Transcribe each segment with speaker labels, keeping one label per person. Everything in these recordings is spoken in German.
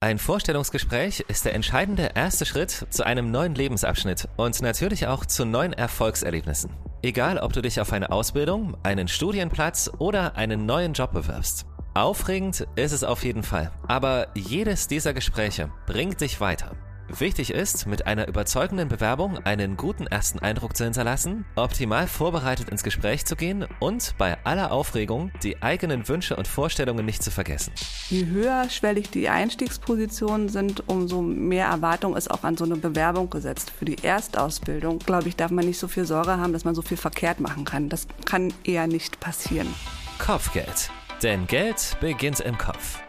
Speaker 1: Ein Vorstellungsgespräch ist der entscheidende erste Schritt zu einem neuen Lebensabschnitt und natürlich auch zu neuen Erfolgserlebnissen. Egal, ob du dich auf eine Ausbildung, einen Studienplatz oder einen neuen Job bewirbst. Aufregend ist es auf jeden Fall, aber jedes dieser Gespräche bringt dich weiter. Wichtig ist, mit einer überzeugenden Bewerbung einen guten ersten Eindruck zu hinterlassen, optimal vorbereitet ins Gespräch zu gehen und bei aller Aufregung die eigenen Wünsche und Vorstellungen nicht zu vergessen.
Speaker 2: Je höherschwellig die Einstiegspositionen sind, umso mehr Erwartung ist auch an so eine Bewerbung gesetzt. Für die Erstausbildung, glaube ich, darf man nicht so viel Sorge haben, dass man so viel verkehrt machen kann. Das kann eher nicht passieren.
Speaker 1: Kopfgeld. Denn Geld beginnt im Kopf.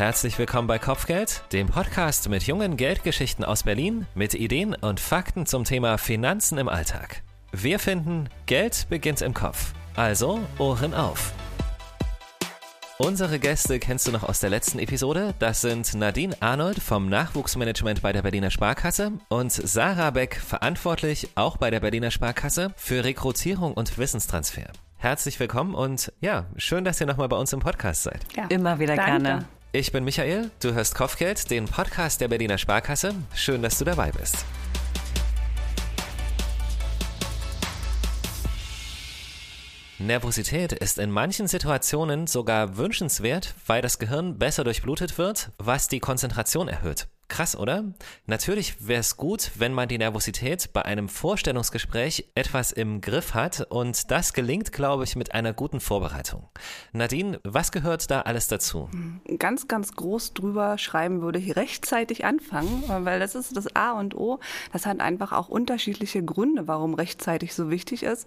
Speaker 1: Herzlich willkommen bei Kopfgeld, dem Podcast mit jungen Geldgeschichten aus Berlin, mit Ideen und Fakten zum Thema Finanzen im Alltag. Wir finden, Geld beginnt im Kopf. Also Ohren auf. Unsere Gäste kennst du noch aus der letzten Episode. Das sind Nadine Arnold vom Nachwuchsmanagement bei der Berliner Sparkasse und Sarah Beck, verantwortlich auch bei der Berliner Sparkasse für Rekrutierung und Wissenstransfer. Herzlich willkommen und ja, schön, dass ihr nochmal bei uns im Podcast seid.
Speaker 3: Ja, Immer wieder
Speaker 2: danke.
Speaker 3: gerne.
Speaker 1: Ich bin Michael, du hörst Kopfgeld, den Podcast der Berliner Sparkasse. Schön, dass du dabei bist. Nervosität ist in manchen Situationen sogar wünschenswert, weil das Gehirn besser durchblutet wird, was die Konzentration erhöht. Krass, oder? Natürlich wäre es gut, wenn man die Nervosität bei einem Vorstellungsgespräch etwas im Griff hat und das gelingt, glaube ich, mit einer guten Vorbereitung. Nadine, was gehört da alles dazu?
Speaker 2: Ganz, ganz groß drüber schreiben würde ich rechtzeitig anfangen, weil das ist das A und O. Das hat einfach auch unterschiedliche Gründe, warum rechtzeitig so wichtig ist.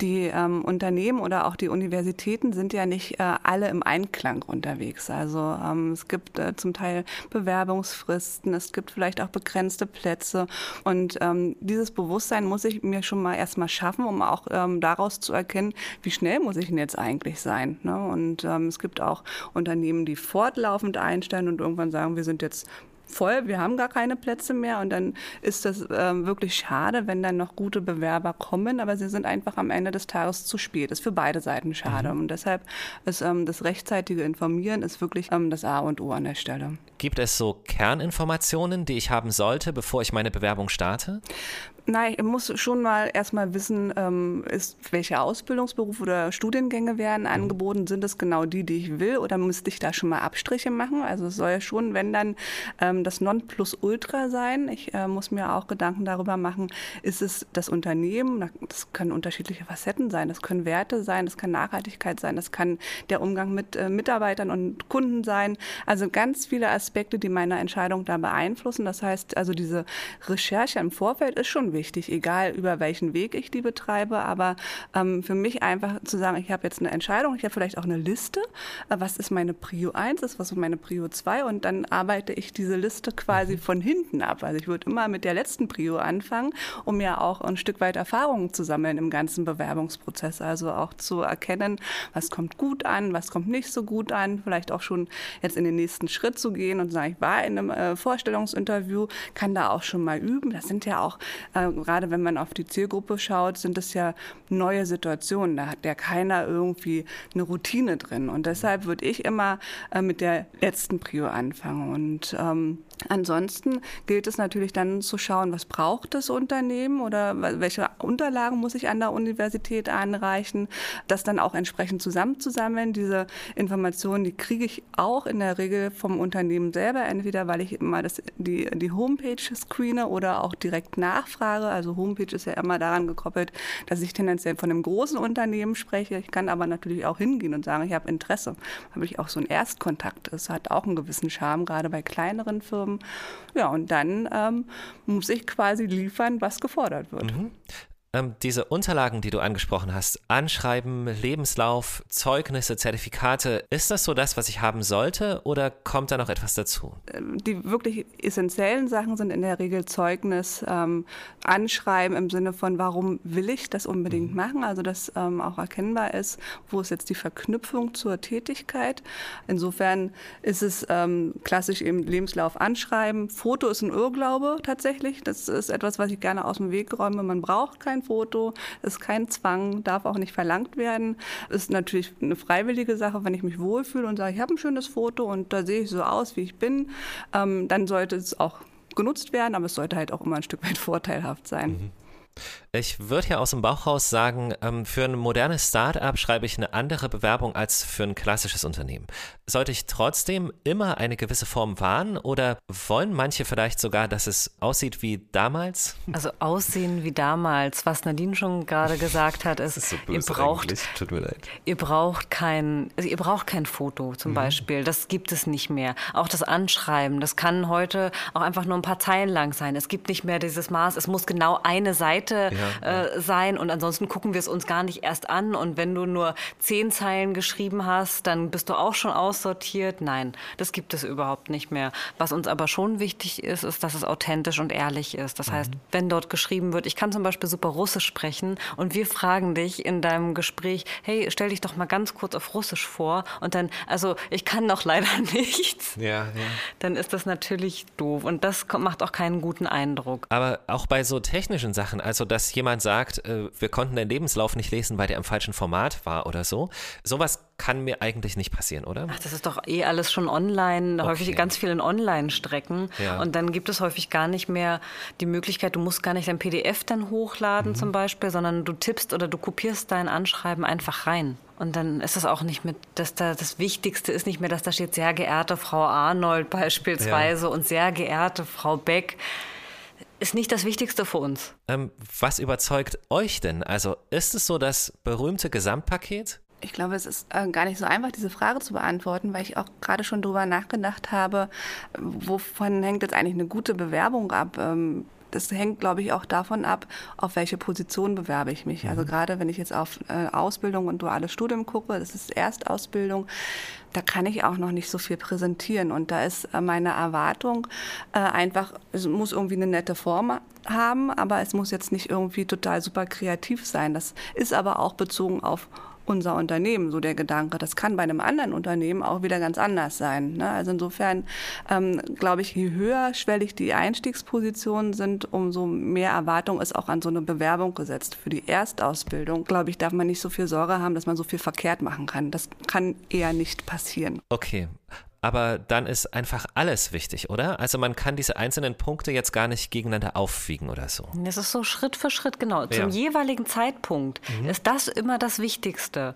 Speaker 2: Die ähm, Unternehmen oder auch die Universitäten sind ja nicht äh, alle im Einklang unterwegs. Also ähm, es gibt äh, zum Teil Bewerbungsfristen Fristen, es gibt vielleicht auch begrenzte Plätze. Und ähm, dieses Bewusstsein muss ich mir schon mal erstmal schaffen, um auch ähm, daraus zu erkennen, wie schnell muss ich denn jetzt eigentlich sein. Ne? Und ähm, es gibt auch Unternehmen, die fortlaufend einstellen und irgendwann sagen, wir sind jetzt voll, wir haben gar keine Plätze mehr und dann ist das ähm, wirklich schade, wenn dann noch gute Bewerber kommen, aber sie sind einfach am Ende des Tages zu spät. Das ist für beide Seiten schade mhm. und deshalb ist ähm, das rechtzeitige Informieren ist wirklich ähm, das A und O an der Stelle.
Speaker 1: Gibt es so Kerninformationen, die ich haben sollte, bevor ich meine Bewerbung starte?
Speaker 2: Nein, ich muss schon mal erstmal wissen, ähm, ist, welche Ausbildungsberufe oder Studiengänge werden mhm. angeboten. Sind es genau die, die ich will oder müsste ich da schon mal Abstriche machen? Also es soll ja schon, wenn dann ähm, das Nonplusultra sein. Ich äh, muss mir auch Gedanken darüber machen, ist es das Unternehmen? Das können unterschiedliche Facetten sein. Das können Werte sein, das kann Nachhaltigkeit sein, das kann der Umgang mit äh, Mitarbeitern und Kunden sein. Also ganz viele Aspekte, die meine Entscheidung da beeinflussen. Das heißt, also diese Recherche im Vorfeld ist schon wichtig wichtig, egal über welchen Weg ich die betreibe. Aber ähm, für mich einfach zu sagen, ich habe jetzt eine Entscheidung, ich habe vielleicht auch eine Liste, äh, was ist meine Prio 1, ist was ist meine Prio 2 und dann arbeite ich diese Liste quasi mhm. von hinten ab. Also ich würde immer mit der letzten Prio anfangen, um ja auch ein Stück weit Erfahrungen zu sammeln im ganzen Bewerbungsprozess. Also auch zu erkennen, was kommt gut an, was kommt nicht so gut an, vielleicht auch schon jetzt in den nächsten Schritt zu gehen und zu sagen, ich war in einem äh, Vorstellungsinterview, kann da auch schon mal üben. Das sind ja auch gerade wenn man auf die Zielgruppe schaut, sind es ja neue Situationen. Da hat ja keiner irgendwie eine Routine drin. Und deshalb würde ich immer äh, mit der letzten Prio anfangen. Und ähm, Ansonsten gilt es natürlich dann zu schauen, was braucht das Unternehmen oder welche Unterlagen muss ich an der Universität anreichen, das dann auch entsprechend zusammenzusammeln. Diese Informationen, die kriege ich auch in der Regel vom Unternehmen selber, entweder weil ich immer das, die, die Homepage screene oder auch direkt nachfrage. Also Homepage ist ja immer daran gekoppelt, dass ich tendenziell von einem großen Unternehmen spreche. Ich kann aber natürlich auch hingehen und sagen, ich habe Interesse. Habe ich auch so einen Erstkontakt. Das hat auch einen gewissen Charme, gerade bei kleineren Firmen haben. Ja, und dann ähm, muss ich quasi liefern, was gefordert wird. Mhm.
Speaker 1: Ähm, diese Unterlagen, die du angesprochen hast, Anschreiben, Lebenslauf, Zeugnisse, Zertifikate, ist das so das, was ich haben sollte oder kommt da noch etwas dazu?
Speaker 2: Ähm, die wirklich essentiellen Sachen sind in der Regel Zeugnis, ähm, Anschreiben im Sinne von, warum will ich das unbedingt mhm. machen, also dass ähm, auch erkennbar ist, wo ist jetzt die Verknüpfung zur Tätigkeit. Insofern ist es ähm, klassisch eben Lebenslauf anschreiben. Foto ist ein Irrglaube tatsächlich. Das ist etwas, was ich gerne aus dem Weg räume. Man braucht kein mein Foto, ist kein Zwang, darf auch nicht verlangt werden. Ist natürlich eine freiwillige Sache, wenn ich mich wohlfühle und sage, ich habe ein schönes Foto und da sehe ich so aus, wie ich bin, ähm, dann sollte es auch genutzt werden, aber es sollte halt auch immer ein Stück weit vorteilhaft sein. Mhm.
Speaker 1: Ich würde ja aus dem Bauchhaus sagen, ähm, für ein modernes Start-up schreibe ich eine andere Bewerbung als für ein klassisches Unternehmen. Sollte ich trotzdem immer eine gewisse Form wahren oder wollen manche vielleicht sogar, dass es aussieht wie damals?
Speaker 3: Also aussehen wie damals, was Nadine schon gerade gesagt hat, ist, ist so ihr braucht, Tut mir leid. ihr braucht kein, also ihr braucht kein Foto zum mhm. Beispiel. Das gibt es nicht mehr. Auch das Anschreiben, das kann heute auch einfach nur ein paar Zeilen lang sein. Es gibt nicht mehr dieses Maß. Es muss genau eine Seite ja, äh, sein und ansonsten gucken wir es uns gar nicht erst an. Und wenn du nur zehn Zeilen geschrieben hast, dann bist du auch schon aussortiert. Nein, das gibt es überhaupt nicht mehr. Was uns aber schon wichtig ist, ist, dass es authentisch und ehrlich ist. Das mhm. heißt, wenn dort geschrieben wird, ich kann zum Beispiel super Russisch sprechen und wir fragen dich in deinem Gespräch, hey, stell dich doch mal ganz kurz auf Russisch vor und dann, also ich kann noch leider nichts. Ja, ja. Dann ist das natürlich doof und das macht auch keinen guten Eindruck.
Speaker 1: Aber auch bei so technischen Sachen, also dass jemand sagt, äh, wir konnten den Lebenslauf nicht lesen, weil der im falschen Format war oder so. Sowas kann mir eigentlich nicht passieren, oder?
Speaker 3: Ach, das ist doch eh alles schon online, okay. häufig ganz viel in Online-Strecken. Ja. Und dann gibt es häufig gar nicht mehr die Möglichkeit, du musst gar nicht dein PDF dann hochladen mhm. zum Beispiel, sondern du tippst oder du kopierst dein Anschreiben einfach rein. Und dann ist das auch nicht mit, dass da das Wichtigste ist nicht mehr, dass da steht sehr geehrte Frau Arnold beispielsweise ja. und sehr geehrte Frau Beck ist nicht das Wichtigste für uns.
Speaker 1: Ähm, was überzeugt euch denn? Also ist es so das berühmte Gesamtpaket?
Speaker 2: Ich glaube, es ist äh, gar nicht so einfach, diese Frage zu beantworten, weil ich auch gerade schon darüber nachgedacht habe, wovon hängt jetzt eigentlich eine gute Bewerbung ab? Ähm, das hängt, glaube ich, auch davon ab, auf welche Position bewerbe ich mich. Also mhm. gerade wenn ich jetzt auf äh, Ausbildung und duales Studium gucke, das ist Erstausbildung, da kann ich auch noch nicht so viel präsentieren. Und da ist äh, meine Erwartung äh, einfach, es muss irgendwie eine nette Form haben, aber es muss jetzt nicht irgendwie total super kreativ sein. Das ist aber auch bezogen auf unser Unternehmen, so der Gedanke. Das kann bei einem anderen Unternehmen auch wieder ganz anders sein. Ne? Also insofern ähm, glaube ich, je höher schwellig die Einstiegspositionen sind, umso mehr Erwartung ist auch an so eine Bewerbung gesetzt. Für die Erstausbildung, glaube ich, darf man nicht so viel Sorge haben, dass man so viel verkehrt machen kann. Das kann eher nicht passieren.
Speaker 1: Okay aber dann ist einfach alles wichtig, oder? Also man kann diese einzelnen Punkte jetzt gar nicht gegeneinander aufwiegen oder so.
Speaker 3: Das ist so Schritt für Schritt, genau. Zum ja. jeweiligen Zeitpunkt mhm. ist das immer das Wichtigste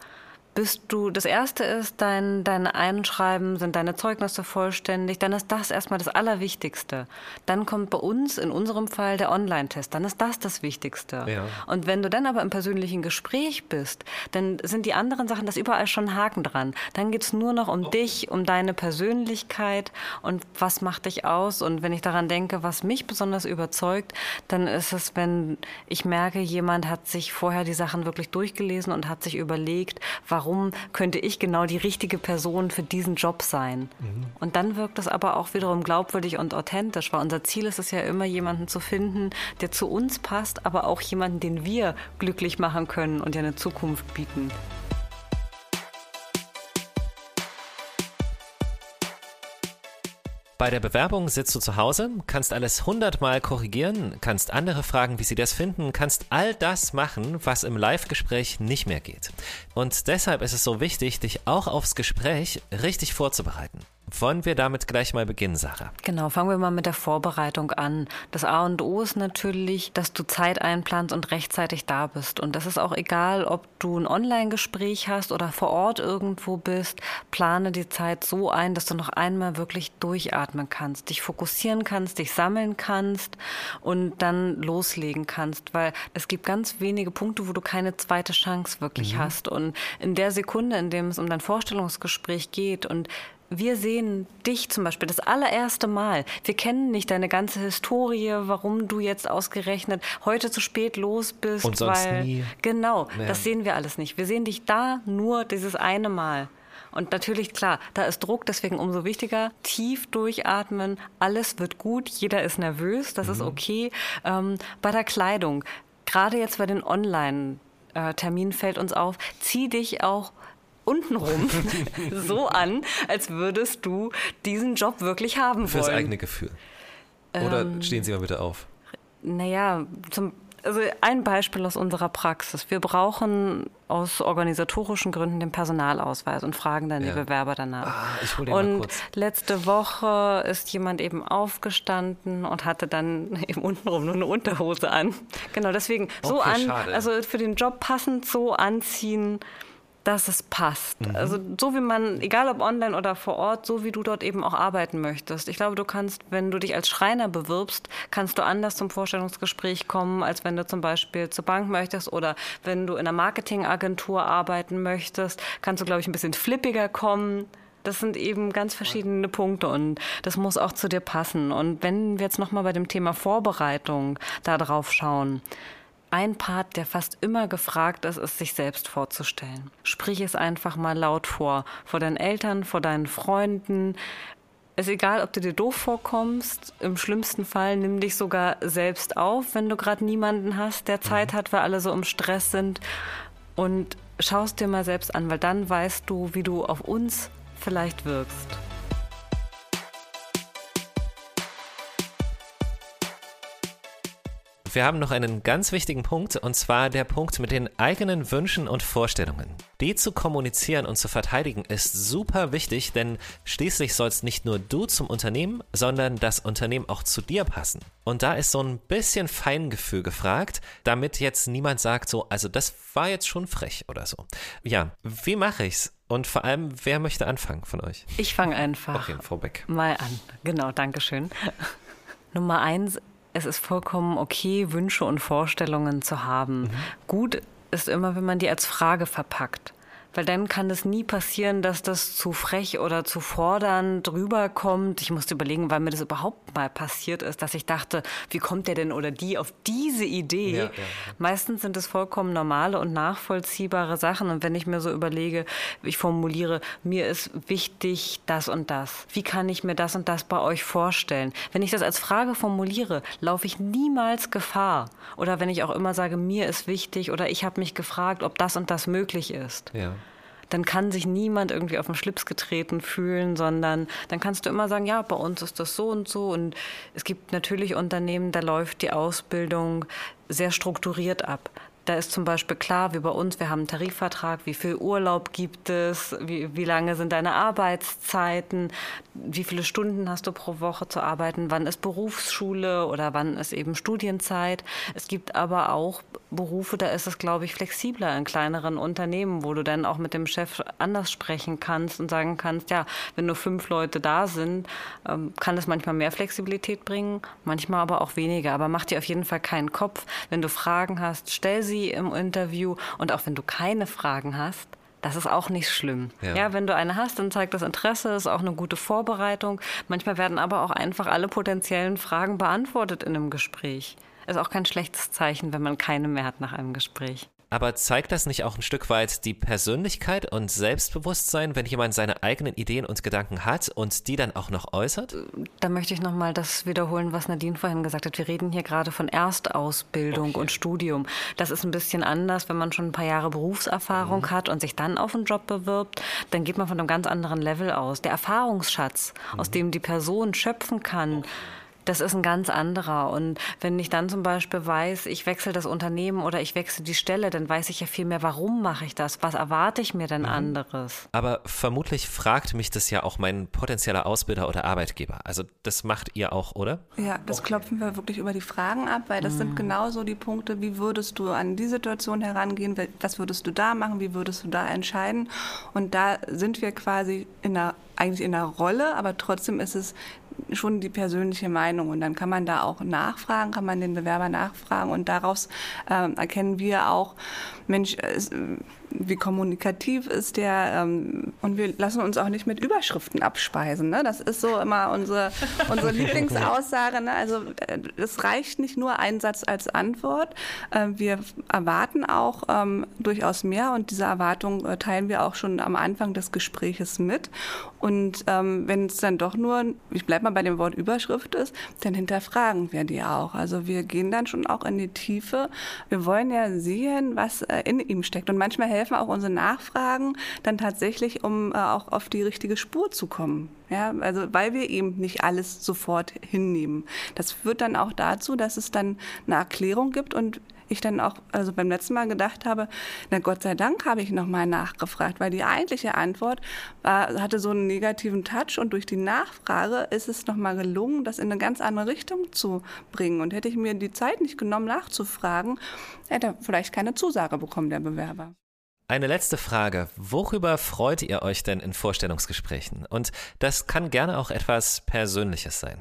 Speaker 3: bist du, das erste ist, dein, dein Einschreiben, sind deine Zeugnisse vollständig, dann ist das erstmal das Allerwichtigste. Dann kommt bei uns, in unserem Fall, der Online-Test, dann ist das das Wichtigste. Ja. Und wenn du dann aber im persönlichen Gespräch bist, dann sind die anderen Sachen, das überall schon Haken dran. Dann geht es nur noch um okay. dich, um deine Persönlichkeit und was macht dich aus. Und wenn ich daran denke, was mich besonders überzeugt, dann ist es, wenn ich merke, jemand hat sich vorher die Sachen wirklich durchgelesen und hat sich überlegt, warum warum könnte ich genau die richtige Person für diesen Job sein? Mhm. Und dann wirkt das aber auch wiederum glaubwürdig und authentisch, weil unser Ziel ist es ja immer, jemanden zu finden, der zu uns passt, aber auch jemanden, den wir glücklich machen können und ja eine Zukunft bieten.
Speaker 1: Bei der Bewerbung sitzt du zu Hause, kannst alles hundertmal korrigieren, kannst andere fragen, wie sie das finden, kannst all das machen, was im Live-Gespräch nicht mehr geht. Und deshalb ist es so wichtig, dich auch aufs Gespräch richtig vorzubereiten. Wollen wir damit gleich mal beginnen, Sarah?
Speaker 3: Genau, fangen wir mal mit der Vorbereitung an. Das A und O ist natürlich, dass du Zeit einplanst und rechtzeitig da bist. Und das ist auch egal, ob du ein Online-Gespräch hast oder vor Ort irgendwo bist. Plane die Zeit so ein, dass du noch einmal wirklich durchatmen kannst, dich fokussieren kannst, dich sammeln kannst und dann loslegen kannst. Weil es gibt ganz wenige Punkte, wo du keine zweite Chance wirklich mhm. hast. Und in der Sekunde, in dem es um dein Vorstellungsgespräch geht und wir sehen dich zum Beispiel das allererste Mal. Wir kennen nicht deine ganze Historie, warum du jetzt ausgerechnet heute zu spät los bist.
Speaker 1: Und sonst weil, nie.
Speaker 3: Genau, ja. das sehen wir alles nicht. Wir sehen dich da nur dieses eine Mal. Und natürlich, klar, da ist Druck, deswegen umso wichtiger, tief durchatmen, alles wird gut, jeder ist nervös, das mhm. ist okay. Ähm, bei der Kleidung, gerade jetzt bei den Online-Terminen fällt uns auf, zieh dich auch untenrum so an, als würdest du diesen Job wirklich haben wollen.
Speaker 1: Fürs eigene Gefühl. Oder ähm, stehen Sie mal bitte auf.
Speaker 3: Naja, zum, Also ein Beispiel aus unserer Praxis. Wir brauchen aus organisatorischen Gründen den Personalausweis und fragen dann ja. die Bewerber danach.
Speaker 1: Ah, ich hole den
Speaker 3: und
Speaker 1: mal kurz.
Speaker 3: letzte Woche ist jemand eben aufgestanden und hatte dann eben untenrum nur eine Unterhose an. Genau, deswegen so
Speaker 1: Okay,
Speaker 3: an,
Speaker 1: schade.
Speaker 3: also für den Job passend so anziehen, dass es passt.
Speaker 1: Mhm.
Speaker 3: Also so wie man, egal ob online oder vor Ort, so wie du dort eben auch arbeiten möchtest. Ich glaube, du kannst, wenn du dich als Schreiner bewirbst, kannst du anders zum Vorstellungsgespräch kommen, als wenn du zum Beispiel zur Bank möchtest oder wenn du in einer Marketingagentur arbeiten möchtest, kannst du, glaube ich, ein bisschen flippiger kommen. Das sind eben ganz verschiedene Punkte und das muss auch zu dir passen. Und wenn wir jetzt nochmal bei dem Thema Vorbereitung da drauf schauen, ein Part, der fast immer gefragt ist, ist, sich selbst vorzustellen. Sprich es einfach mal laut vor. Vor deinen Eltern, vor deinen Freunden. Es ist egal, ob du dir doof vorkommst. Im schlimmsten Fall nimm dich sogar selbst auf, wenn du gerade niemanden hast, der Zeit hat, weil alle so im Stress sind. Und schaust dir mal selbst an, weil dann weißt du, wie du auf uns vielleicht wirkst.
Speaker 1: Wir haben noch einen ganz wichtigen Punkt, und zwar der Punkt mit den eigenen Wünschen und Vorstellungen. Die zu kommunizieren und zu verteidigen ist super wichtig, denn schließlich sollst nicht nur du zum Unternehmen, sondern das Unternehmen auch zu dir passen. Und da ist so ein bisschen Feingefühl gefragt, damit jetzt niemand sagt so, also das war jetzt schon frech oder so. Ja, wie mache ich's? Und vor allem, wer möchte anfangen von euch?
Speaker 3: Ich fange einfach
Speaker 1: Okay, Frau Beck.
Speaker 3: mal an. Genau, danke schön. Nummer eins, es ist vollkommen okay, Wünsche und Vorstellungen zu haben. Gut ist immer, wenn man die als Frage verpackt. Weil dann kann es nie passieren, dass das zu frech oder zu fordernd rüberkommt. Ich musste überlegen, weil mir das überhaupt mal passiert ist, dass ich dachte, wie kommt der denn oder die auf diese Idee?
Speaker 1: Ja, ja.
Speaker 3: Meistens sind es vollkommen normale und nachvollziehbare Sachen. Und wenn ich mir so überlege, ich formuliere, mir ist wichtig das und das. Wie kann ich mir das und das bei euch vorstellen? Wenn ich das als Frage formuliere, laufe ich niemals Gefahr. Oder wenn ich auch immer sage, mir ist wichtig oder ich habe mich gefragt, ob das und das möglich ist
Speaker 1: Ja.
Speaker 3: Dann kann sich niemand irgendwie auf den Schlips getreten fühlen, sondern dann kannst du immer sagen, ja, bei uns ist das so und so. Und es gibt natürlich Unternehmen, da läuft die Ausbildung sehr strukturiert ab. Da ist zum Beispiel klar, wie bei uns, wir haben einen Tarifvertrag, wie viel Urlaub gibt es, wie, wie lange sind deine Arbeitszeiten, wie viele Stunden hast du pro Woche zu arbeiten, wann ist Berufsschule oder wann ist eben Studienzeit. Es gibt aber auch Berufe, da ist es, glaube ich, flexibler in kleineren Unternehmen, wo du dann auch mit dem Chef anders sprechen kannst und sagen kannst, ja, wenn nur fünf Leute da sind, ähm, kann es manchmal mehr Flexibilität bringen, manchmal aber auch weniger. Aber mach dir auf jeden Fall keinen Kopf. Wenn du Fragen hast, stell sie im Interview und auch wenn du keine Fragen hast, das ist auch nicht schlimm.
Speaker 1: Ja.
Speaker 3: Ja. wenn du eine hast, dann zeigt das Interesse, ist auch eine gute Vorbereitung. Manchmal werden aber auch einfach alle potenziellen Fragen beantwortet in einem Gespräch. Ist auch kein schlechtes Zeichen, wenn man keine mehr hat nach einem Gespräch.
Speaker 1: Aber zeigt das nicht auch ein Stück weit die Persönlichkeit und Selbstbewusstsein, wenn jemand seine eigenen Ideen und Gedanken hat und die dann auch noch äußert?
Speaker 3: Da möchte ich nochmal das wiederholen, was Nadine vorhin gesagt hat. Wir reden hier gerade von Erstausbildung
Speaker 1: Okay.
Speaker 3: und Studium. Das ist ein bisschen anders, wenn man schon ein paar Jahre Berufserfahrung hat und sich dann auf einen Job bewirbt. Dann geht man von einem ganz anderen Level aus. Der Erfahrungsschatz, aus dem die Person schöpfen kann, das ist ein ganz anderer. Und wenn ich dann zum Beispiel weiß, ich wechsle das Unternehmen oder ich wechsle die Stelle, dann weiß ich ja viel mehr, warum mache ich das? Was erwarte ich mir denn anderes?
Speaker 1: Aber vermutlich fragt mich das ja auch mein potenzieller Ausbilder oder Arbeitgeber. Also das macht ihr auch, oder?
Speaker 2: Ja, das klopfen wir wirklich über die Fragen ab, weil das sind genauso die Punkte, wie würdest du an die Situation herangehen, was würdest du da machen, wie würdest du da entscheiden. Und da sind wir quasi in einer, eigentlich in einer Rolle, aber trotzdem ist es schon die persönliche Meinung. Und dann kann man da auch nachfragen, kann man den Bewerber nachfragen und daraus ähm, erkennen wir auch, Mensch, es, wie kommunikativ ist der ähm, und wir lassen uns auch nicht mit Überschriften abspeisen. Ne? Das ist so immer unsere, unsere Lieblingsaussage. Ne? Also äh, es reicht nicht nur ein Satz als Antwort. Äh, wir erwarten auch ähm, durchaus mehr und diese Erwartung äh, teilen wir auch schon am Anfang des Gespräches mit. Und ähm, wenn es dann doch nur, ich bleibe mal bei dem Wort Überschrift ist, dann hinterfragen wir die auch. Also wir gehen dann schon auch in die Tiefe. Wir wollen ja sehen, was äh, in ihm steckt. Und manchmal helfen helfen auch unsere Nachfragen dann tatsächlich, um äh, auch auf die richtige Spur zu kommen. Ja, also weil wir eben nicht alles sofort hinnehmen. Das führt dann auch dazu, dass es dann eine Erklärung gibt und ich dann auch also beim letzten Mal gedacht habe, na Gott sei Dank habe ich nochmal nachgefragt, weil die eigentliche Antwort war, hatte so einen negativen Touch und durch die Nachfrage ist es nochmal gelungen, das in eine ganz andere Richtung zu bringen. Und hätte ich mir die Zeit nicht genommen, nachzufragen, hätte er vielleicht keine Zusage bekommen, der Bewerber.
Speaker 1: Eine letzte Frage. Worüber freut ihr euch denn in Vorstellungsgesprächen? Und das kann gerne auch etwas Persönliches sein.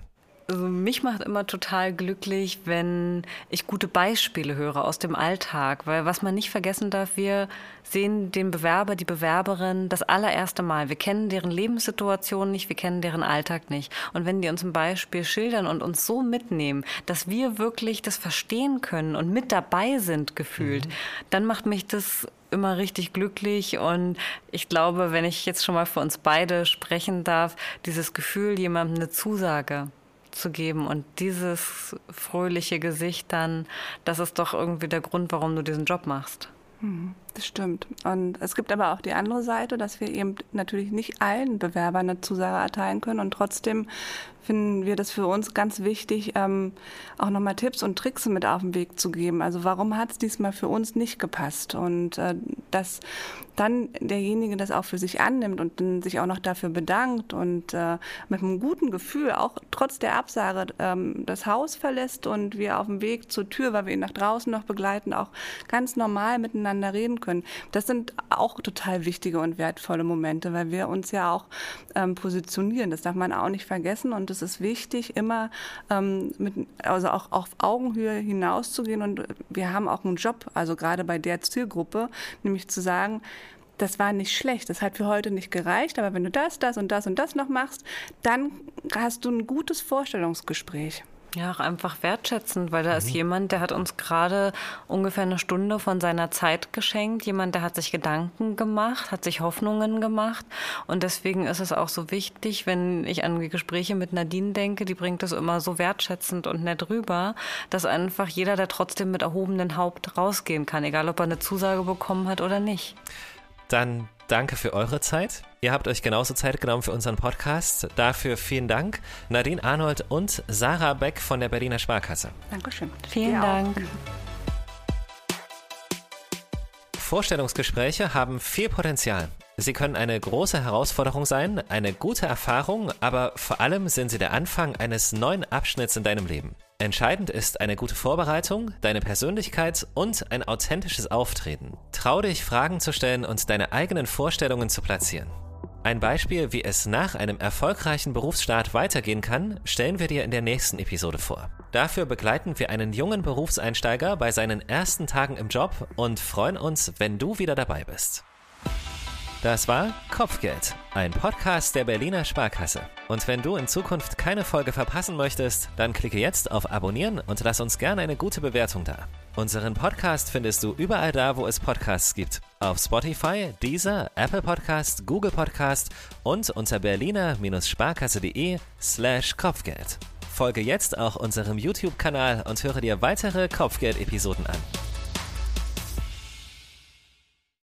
Speaker 3: Also mich macht immer total glücklich, wenn ich gute Beispiele höre aus dem Alltag, weil was man nicht vergessen darf, wir sehen den Bewerber, die Bewerberin das allererste Mal. Wir kennen deren Lebenssituation nicht, wir kennen deren Alltag nicht. Und wenn die uns ein Beispiel schildern und uns so mitnehmen, dass wir wirklich das verstehen können und mit dabei sind gefühlt, mhm. dann macht mich das immer richtig glücklich und ich glaube, wenn ich jetzt schon mal für uns beide sprechen darf, dieses Gefühl, jemandem eine Zusage zu geben und dieses fröhliche Gesicht dann, das ist doch irgendwie der Grund, warum du diesen Job machst.
Speaker 2: Mhm, das stimmt. Und es gibt aber auch die andere Seite, dass wir eben natürlich nicht allen Bewerbern eine Zusage erteilen können und trotzdem finden wir das für uns ganz wichtig, ähm, auch nochmal Tipps und Tricks mit auf den Weg zu geben. Also warum hat es diesmal für uns nicht gepasst? Und äh, dass dann derjenige das auch für sich annimmt und dann sich auch noch dafür bedankt und äh, mit einem guten Gefühl, auch trotz der Absage, ähm, das Haus verlässt und wir auf dem Weg zur Tür, weil wir ihn nach draußen noch begleiten, auch ganz normal miteinander reden können. Das sind auch total wichtige und wertvolle Momente, weil wir uns ja auch ähm, positionieren. Das darf man auch nicht vergessen und es ist wichtig, immer ähm, mit, also auch auf Augenhöhe hinauszugehen. Und wir haben auch einen Job, also gerade bei der Zielgruppe, nämlich zu sagen, das war nicht schlecht, das hat für heute nicht gereicht, aber wenn du das, das und das und das noch machst, dann hast du ein gutes Vorstellungsgespräch.
Speaker 3: Ja, auch einfach wertschätzend, weil da mhm. ist jemand, der hat uns gerade ungefähr eine Stunde von seiner Zeit geschenkt. Jemand, der hat sich Gedanken gemacht, hat sich Hoffnungen gemacht. Und deswegen ist es auch so wichtig, wenn ich an die Gespräche mit Nadine denke, die bringt das immer so wertschätzend und nett rüber, dass einfach jeder, der trotzdem mit erhobenem Haupt rausgehen kann, egal ob er eine Zusage bekommen hat oder nicht.
Speaker 1: Dann danke für eure Zeit. Ihr habt euch genauso Zeit genommen für unseren Podcast. Dafür vielen Dank. Nadine Arnold und Sarah Beck von der Berliner Sparkasse.
Speaker 2: Dankeschön.
Speaker 3: Vielen ja. Dank.
Speaker 1: Vorstellungsgespräche haben viel Potenzial. Sie können eine große Herausforderung sein, eine gute Erfahrung, aber vor allem sind sie der Anfang eines neuen Abschnitts in deinem Leben. Entscheidend ist eine gute Vorbereitung, deine Persönlichkeit und ein authentisches Auftreten. Trau dich, Fragen zu stellen und deine eigenen Vorstellungen zu platzieren. Ein Beispiel, wie es nach einem erfolgreichen Berufsstart weitergehen kann, stellen wir dir in der nächsten Episode vor. Dafür begleiten wir einen jungen Berufseinsteiger bei seinen ersten Tagen im Job und freuen uns, wenn du wieder dabei bist. Das war Kopfgeld, ein Podcast der Berliner Sparkasse. Und wenn du in Zukunft keine Folge verpassen möchtest, dann klicke jetzt auf Abonnieren und lass uns gerne eine gute Bewertung da. Unseren Podcast findest du überall da, wo es Podcasts gibt. Auf Spotify, Deezer, Apple Podcast, Google Podcast und unter berliner-sparkasse.de slash Kopfgeld. Folge jetzt auch unserem YouTube-Kanal und höre dir weitere Kopfgeld-Episoden an.